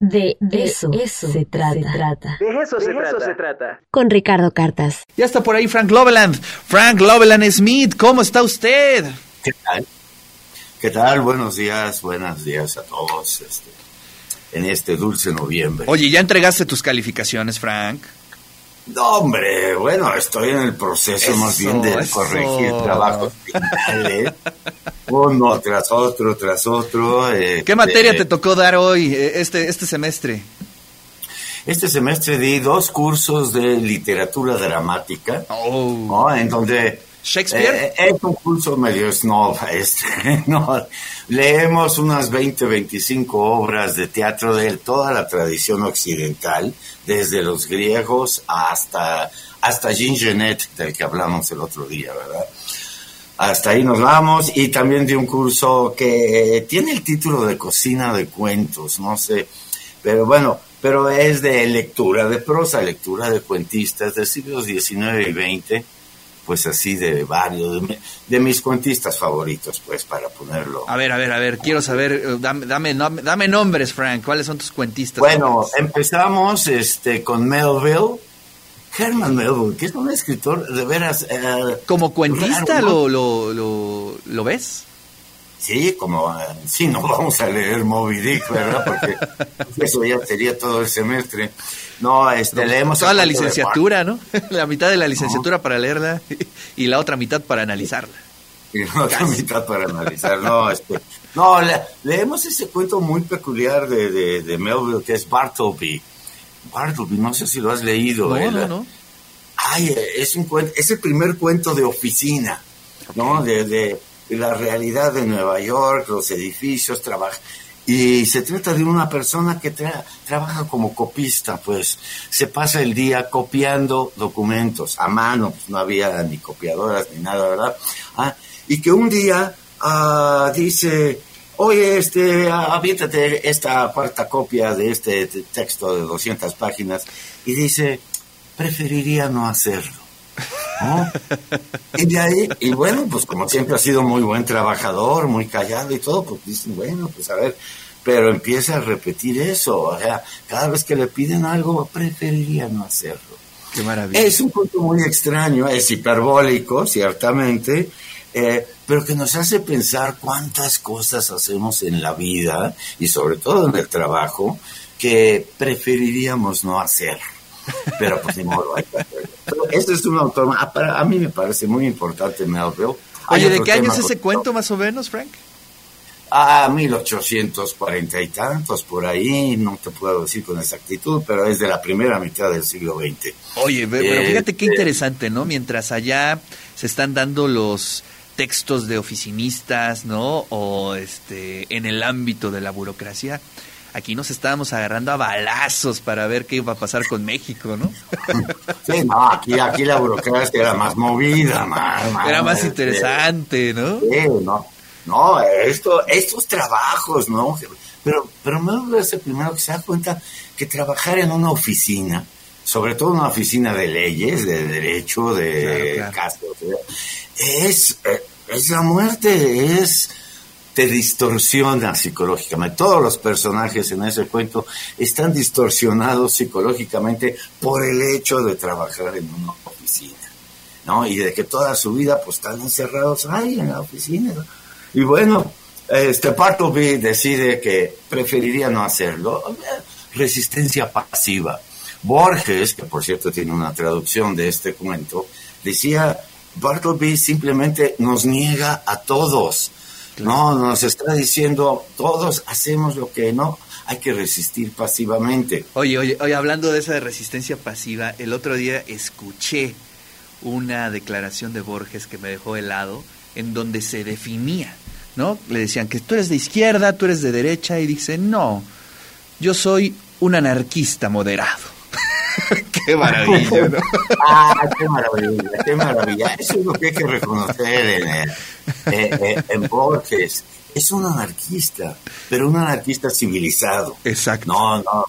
De, eso, se, trata. De eso, se, trata. Con Ricardo Cartas. Ya está por ahí Frank Loveland. Frank Loveland Smith, ¿cómo está usted? ¿Qué tal? ¿Qué tal? Buenos días, buenos días a todos este, en este dulce noviembre. Oye, ¿ya entregaste tus calificaciones, Frank? No, hombre, bueno, estoy en el proceso más bien de corregir trabajos finales, uno tras otro, tras otro. Eh, ¿Qué materia te tocó dar hoy, eh, este, este semestre? Este semestre di dos cursos de literatura dramática, oh. en donde Shakespeare. Eh, es un curso medio snob, este, no, leemos unas 20, 25 obras de teatro de toda la tradición occidental, desde los griegos hasta, hasta Jean Genet, del que hablamos el otro día, ¿verdad? Hasta ahí nos vamos, y también de un curso que tiene el título de cocina de cuentos, no sé, pero bueno, pero es de lectura de prosa, lectura de cuentistas del siglos XIX y XX pues así de varios, de, mis cuentistas favoritos, pues para ponerlo. A ver, a ver, a ver, quiero saber, eh, dame, dame, dame nombres, Frank, ¿cuáles son tus cuentistas? Bueno, empezamos este con Melville, Herman Melville, que es un escritor de veras... Eh, ¿Como cuentista lo, lo, lo, lo ves? Sí, como, sí, no vamos a leer Moby Dick, ¿verdad? Porque eso ya sería todo el semestre. No, este, leemos... Toda la licenciatura, ¿no? La mitad de la licenciatura para leerla y la otra mitad para analizarla. Y la otra mitad para analizar, no, este, no, leemos ese cuento muy peculiar de, de, de, Melville que es Bartleby. Bartleby, no sé si lo has leído. No, no, no. Ay, es, un es el primer cuento de oficina, ¿no? De, de la realidad de Nueva York, los edificios, trabaja. Y se trata de una persona que trabaja como copista, pues se pasa el día copiando documentos a mano, pues no había ni copiadoras ni nada, ¿verdad? Ah, y que un día ah, dice, oye, este, aviéntate esta cuarta copia de este texto de 200 páginas, y dice, preferiría no hacerlo. Y de ahí, y bueno, pues como siempre ha sido muy buen trabajador, muy callado y todo, pues dicen, bueno, pues a ver, pero empieza a repetir eso, o sea, cada vez que le piden algo, preferiría no hacerlo. Qué maravilla. Es un punto muy extraño, es hiperbólico, ciertamente, eh, pero que nos hace pensar cuántas cosas hacemos en la vida y sobre todo en el trabajo que preferiríamos no hacer. Pero pues ni modo, Este es un autor, ah, a, mí me parece muy importante Melville. Oye, ¿de qué año es ese cuento más o menos, Frank? A 1840 y tantos, por ahí, no te puedo decir con exactitud, pero es de la primera mitad del siglo XX. Oye, pero eh, fíjate qué interesante, ¿no? Mientras allá se están dando los textos de oficinistas, ¿no? O este, en el ámbito de la burocracia, aquí nos estábamos agarrando a balazos para ver qué iba a pasar con México, ¿no? Sí, no, aquí, aquí la burocracia era más movida, más, era más interesante, ¿no? Sí, no, no, esto, estos trabajos, ¿no? Pero, pero me el primero que se da cuenta que trabajar en una oficina, sobre todo una oficina de leyes, de derecho, de casos, es, eh, es la muerte, es te distorsiona psicológicamente. Todos los personajes en ese cuento están distorsionados psicológicamente por el hecho de trabajar en una oficina, ¿no? Y de que toda su vida pues están encerrados ahí en la oficina. Y bueno, este Bartleby decide que preferiría no hacerlo. Resistencia pasiva. Borges, que por cierto tiene una traducción de este cuento, decía, Bartleby simplemente nos niega a todos no, nos está diciendo, todos hacemos lo que no, hay que resistir pasivamente. Oye, oye, oye, hablando de esa resistencia pasiva, el otro día escuché una declaración de Borges que me dejó helado, en donde se definía, ¿no? Le decían que tú eres de izquierda, tú eres de derecha, y dice, no, yo soy un anarquista moderado. qué maravilla, ¿no? ah, qué maravilla, qué maravilla. Eso es lo que hay que reconocer en, eh, en Borges. Es un anarquista, pero un anarquista civilizado. Exacto. No, no.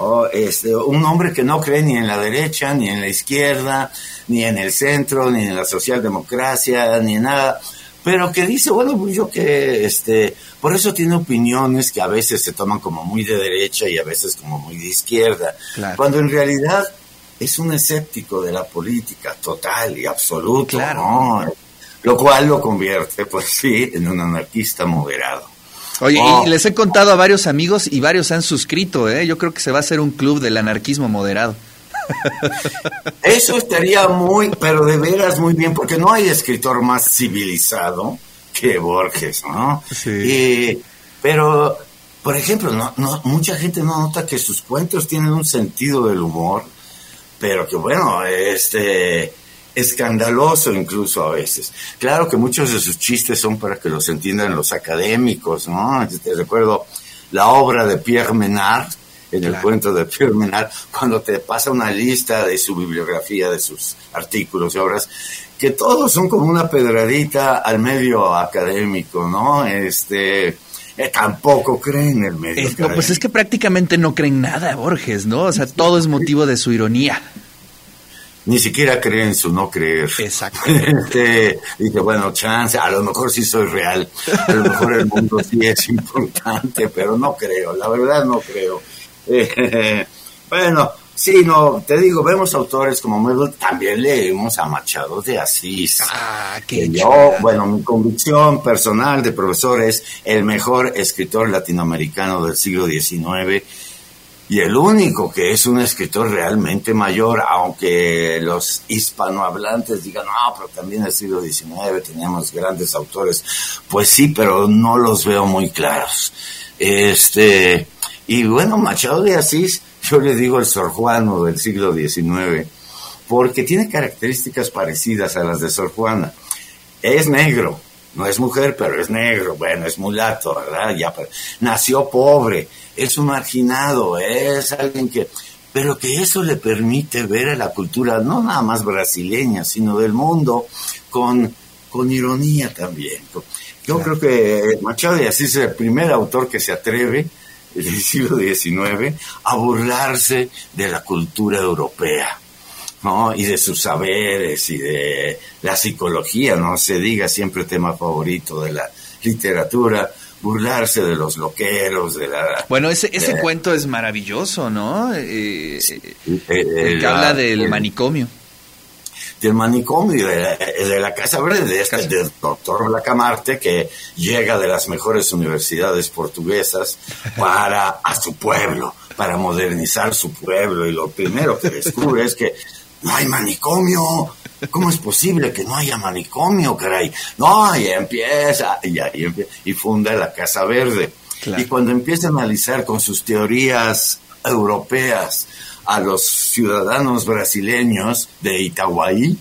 Oh, este, un hombre que no cree ni en la derecha, ni en la izquierda, ni en el centro, ni en la socialdemocracia, ni en nada pero que dice, bueno, pues yo que, este, por eso tiene opiniones que a veces se toman como muy de derecha y a veces como muy de izquierda, cuando en realidad es un escéptico de la política total y absoluto, ¿no? Lo cual lo convierte, pues sí, en un anarquista moderado. Oye, y oh. les he contado a varios amigos y varios han suscrito, ¿eh? Yo creo que se va a hacer un club del anarquismo moderado. Eso estaría muy, pero de veras muy bien, porque no hay escritor más civilizado que Borges, ¿no? Sí. pero, por ejemplo, no, no, mucha gente no nota que sus cuentos tienen un sentido del humor, pero que bueno, este escandaloso incluso a veces. Claro que muchos de sus chistes son para que los entiendan los académicos, ¿no? Te recuerdo la obra de Pierre Menard, en el cuento de Pierre Menard, cuando te pasa una lista de su bibliografía, de sus artículos y obras, que todos son como una pedradita al medio académico, ¿no? Este, eh, tampoco creen el medio. pues es que prácticamente no creen nada, Borges, ¿no? O sea, todo es motivo de su ironía ni siquiera cree en su no creer. Exacto. Este, dice, bueno, chance, a lo mejor sí soy real, a lo mejor el mundo sí es importante, pero no creo, la verdad no creo. Eh, bueno, sí, no, te digo, vemos autores como Melville, también leemos a Machado de Asís. Ah, qué yo, bueno, mi convicción personal de profesor es el mejor escritor latinoamericano del siglo XIX y el único que es un escritor realmente mayor, aunque los hispanohablantes digan, no, pero también el siglo XIX teníamos grandes autores, pues sí, pero no los veo muy claros. Este, y bueno, Machado de Asís, yo le digo el Sor Juano del siglo XIX, porque tiene características parecidas a las de Sor Juana. Es negro, no es mujer, pero es negro, bueno, es mulato, ¿verdad? Ya, nació pobre, es un marginado, es alguien que... Pero que eso le permite ver a la cultura, no nada más brasileña, sino del mundo, con, con ironía también. Yo creo que Machado de Asís es el primer autor que se atreve, del siglo XIX, a burlarse de la cultura europea. ¿No? y de sus saberes y de la psicología, no se diga siempre tema favorito de la literatura, burlarse de los loqueros, de la... Bueno, ese, ese cuento es maravilloso, ¿no? Eh, eh que habla del manicomio. Del manicomio, de, de la Casa Verde, de este del doctor Blacamarte, que llega de las mejores universidades portuguesas para a su pueblo, para modernizar su pueblo, y lo primero que descubre es que no hay manicomio, ¿Cómo es posible que no haya manicomio, caray? No, y empieza, y ahí empieza, y funda la Casa Verde. Y cuando empieza a analizar con sus teorías europeas a los ciudadanos brasileños de Itaguaí,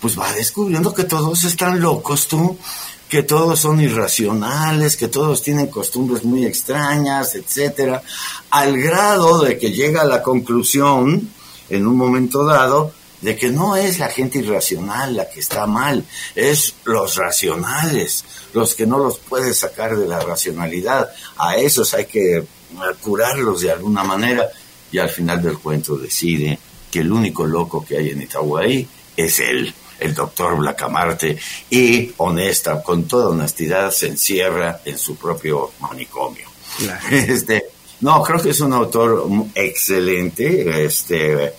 pues va descubriendo que todos están locos, tú, que todos son irracionales, que todos tienen costumbres muy extrañas, etcétera, al grado de que llega a la conclusión, en un momento dado, de que no es la gente irracional la que está mal, es los racionales, los que no los puedes sacar de la racionalidad. A esos hay que curarlos de alguna manera y al final del cuento decide que el único loco que hay en Itaguaí es él, el doctor Blacamarte, y honesta, con toda honestidad, se encierra en su propio manicomio. Este, no, creo que es un autor excelente, este,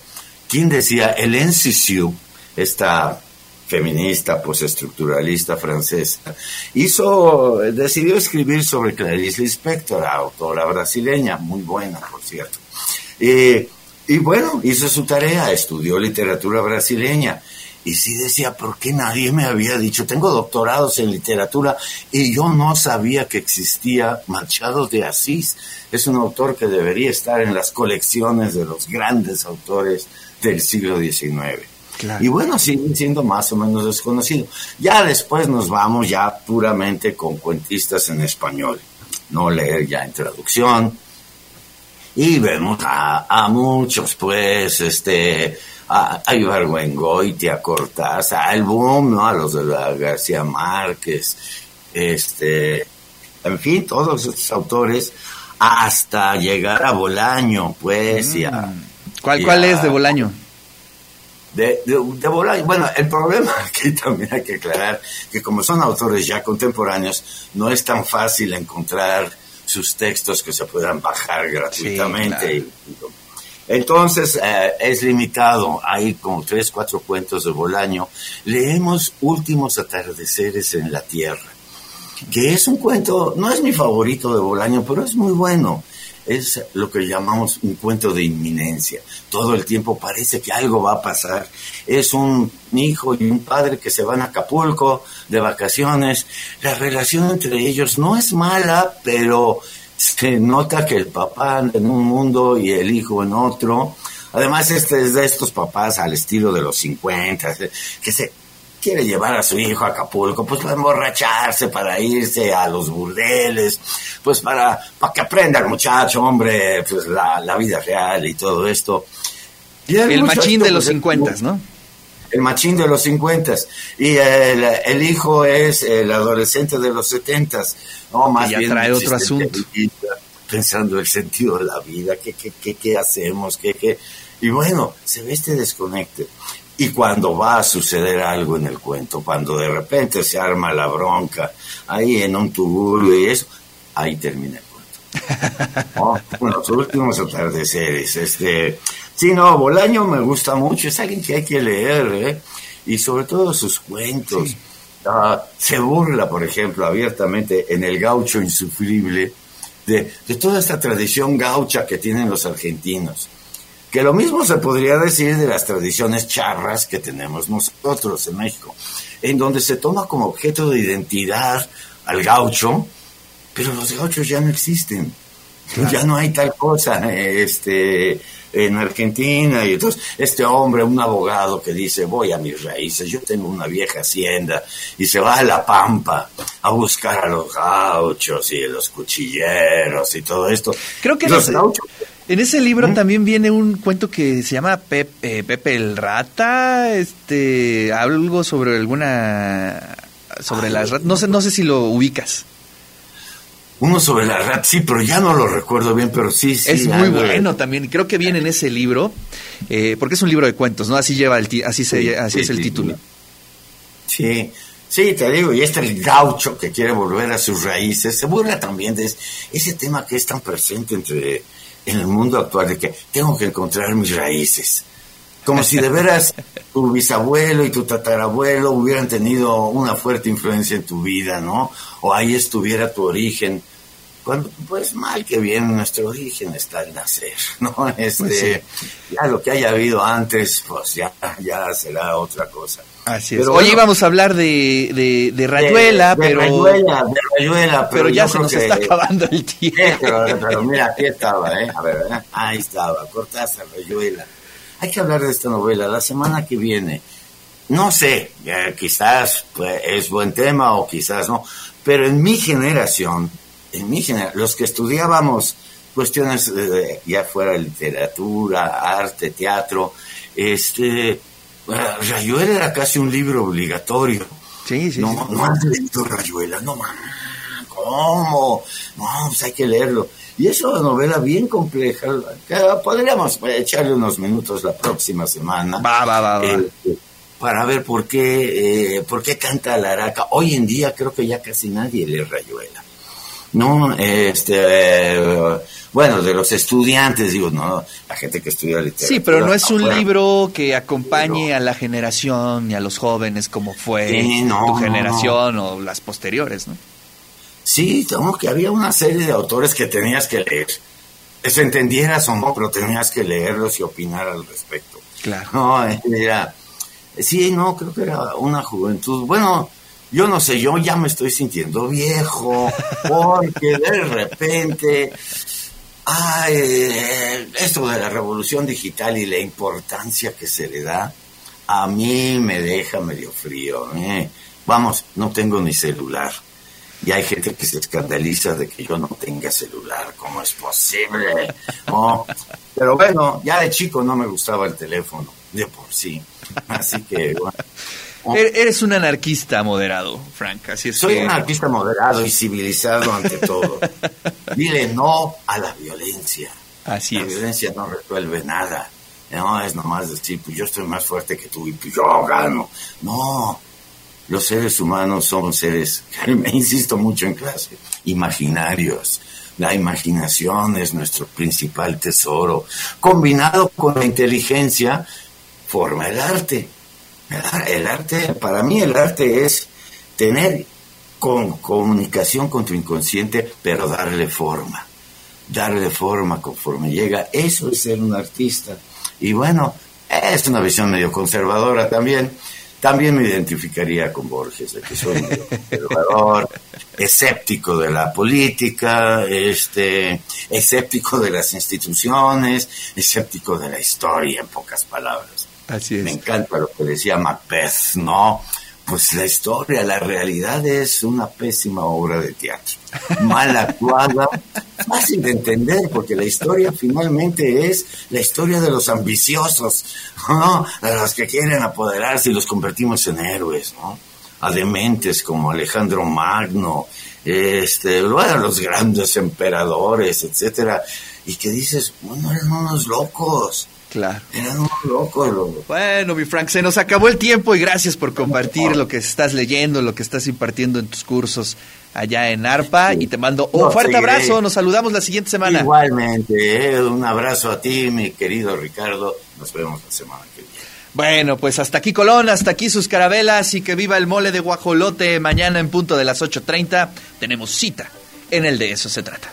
¿Quién decía? Hélène Cixou, esta feminista, postestructuralista francesa, hizo, decidió escribir sobre Clarice Lispector, autora brasileña, muy buena, por cierto. y bueno, hizo su tarea, estudió literatura brasileña. Y sí decía, ¿por qué nadie me había dicho? Tengo doctorados en literatura y yo no sabía que existía Machado de Asís. Es un autor que debería estar en las colecciones de los grandes autores del siglo XIX. Y bueno, sigue siendo más o menos desconocido. Ya después nos vamos ya puramente con cuentistas en español, no leer ya en traducción. Y vemos a, muchos, pues, este, a, a Ibargüengoitia, a Cortázar, al boom, ¿no? A los de la García Márquez, este, en fin, todos estos autores, hasta llegar a Bolaño, pues, y a, mm. ¿Cuál, ¿Cuál es de Bolaño? de, de, Bueno, el problema aquí también hay que aclarar que como son autores ya contemporáneos, no es tan fácil encontrar sus textos que se puedan bajar gratuitamente. Entonces eh, es limitado, hay como tres, cuatro cuentos de Bolaño. Leemos Últimos atardeceres en la Tierra, que es un cuento, no es mi favorito de Bolaño, pero es muy bueno es lo que llamamos un cuento de inminencia. Todo el tiempo parece que algo va a pasar. Es un hijo y un padre que se van a Acapulco de vacaciones. La relación entre ellos no es mala, pero se nota que el papá en un mundo y el hijo en otro. Además, este es de estos papás al estilo de los 50, que se quiere llevar a su hijo a Acapulco, pues para emborracharse, para irse a los burdeles, pues para, para que aprenda el muchacho, hombre, pues la, la vida real y todo esto. el machín de los 50, pues, ¿no? El machín de los 50 y el, el, hijo es el adolescente de los 70 no más ya trae otro asunto pensando el sentido de la vida qué qué, qué, qué hacemos qué, qué y bueno se ve este desconecte y cuando va a suceder algo en el cuento, cuando de repente se arma la bronca ahí en un tuburio y eso, ahí termina el cuento. oh, los últimos atardeceres. Este, sí, no, Bolaño me gusta mucho, es alguien que hay que leer, ¿eh? Y sobre todo sus cuentos. Ah, se burla, por ejemplo, abiertamente en El Gaucho Insufrible de, de toda esta tradición gaucha que tienen los argentinos que lo mismo se podría decir de las tradiciones charras que tenemos nosotros en México, en donde se toma como objeto de identidad al gaucho, pero los gauchos ya no existen. Ya no hay tal cosa este, en Argentina. Y entonces, este hombre, un abogado que dice, voy a mis raíces, yo tengo una vieja hacienda, y se va a La Pampa a buscar a los gauchos y a los cuchilleros y todo esto. Creo que los gauchos en ese libro también viene un cuento que se llama eh, Pepe el Rata, este, algo sobre alguna, sobre las ratas, no sé, no sé si lo ubicas. Uno sobre la rata, sí, pero ya no lo recuerdo bien, pero sí, sí. Es muy bueno también, creo que viene en ese libro, eh, porque es un libro de cuentos, ¿no? Así lleva el, así se, así es el título. Sí, Sí, te digo, y este el gaucho que quiere volver a sus raíces, se burla también de ese tema que es tan presente entre en el mundo actual de que tengo que encontrar mis raíces. Como si de veras tu bisabuelo y tu tatarabuelo hubieran tenido una fuerte influencia en tu vida, ¿no? O ahí estuviera tu origen. Cuando, pues mal que bien, nuestro origen está al nacer, ¿no? Este, pues ya lo que haya habido antes, pues ya, ya será otra cosa. Así es. Hoy íbamos a hablar de, de, Rayuela, pero. Rayuela, de Rayuela, pero, ya se nos está acabando el tiempo. pero, mira, aquí estaba, ¿eh? A ver, ¿eh? ahí estaba, Cortázar, Rayuela. Hay que hablar de esta novela la semana que viene. No sé, quizás pues, es buen tema o quizás no, pero en mi generación, en mi generación, los que estudiábamos cuestiones de, ya fuera literatura, arte, teatro, este Rayuela era casi un libro obligatorio. Sí, sí. No, no has leído Rayuela, no mames. ¿Cómo? No, pues hay que leerlo. Y es una novela bien compleja. Podríamos echarle unos minutos la próxima semana. Va, va, va, este, para ver por qué, eh, por qué canta la araca. Hoy en día creo que ya casi nadie lee Rayuela. No, este, eh, bueno, de los estudiantes, digo, no, la gente que estudia literatura. Sí, pero no es un libro que acompañe a la generación y a los jóvenes como fue tu generación o las posteriores, ¿no? Sí, como que había una serie de autores que tenías que leer. Eso entendieras o no, pero tenías que leerlos y opinar al respecto. Claro. No, era, sí, no, creo que era una juventud. Bueno, yo no sé, yo ya me estoy sintiendo viejo, porque de repente Ay, esto de la revolución digital y la importancia que se le da, a mí me deja medio frío. ¿eh? Vamos, no tengo ni celular. Y hay gente que se escandaliza de que yo no tenga celular. ¿Cómo es posible? pero bueno, ya de chico no me gustaba el teléfono, de por sí. Así que, bueno, Er, eres un anarquista moderado, Frank. Así es Soy un anarquista moderado y civilizado ante todo. Dile no a la violencia. Así la violencia no resuelve nada. No, es nomás decir, pues yo estoy más fuerte que tú y pues yo gano. No, los seres humanos son seres, me insisto mucho en clase, imaginarios. La imaginación es nuestro principal tesoro. Combinado con la inteligencia, forma el arte. El arte, para mí el arte es tener con comunicación con tu inconsciente, pero darle forma. Darle forma conforme llega. Eso es ser un artista. Y bueno, es una visión medio conservadora también. También me identificaría con Borges, de que soy un conservador, escéptico de la política, este, escéptico de las instituciones, escéptico de la historia, en pocas palabras. Así es. Me encanta lo que decía Macbeth, ¿no? Pues la historia, la realidad es una pésima obra de teatro, mal actuada, fácil de entender, porque la historia finalmente es la historia de los ambiciosos, ¿no? De los que quieren apoderarse y los convertimos en héroes, ¿no? A dementes como Alejandro Magno, este, bueno, los grandes emperadores, etcétera, y que dices, bueno, eran unos locos, Claro. eran unos locos, loco. Bueno, mi Frank, se nos acabó el tiempo y gracias por compartir lo que estás leyendo, lo que estás impartiendo en tus cursos allá en ARPA y te mando un No, fuerte seguiré. abrazo, nos saludamos la siguiente semana. Igualmente, eh, un abrazo a ti, mi querido Ricardo. Nos vemos la semana que viene. Bueno, pues hasta aquí Colón, hasta aquí sus carabelas y que viva el mole de guajolote mañana en punto de las 8.30. Tenemos cita en el de eso se trata.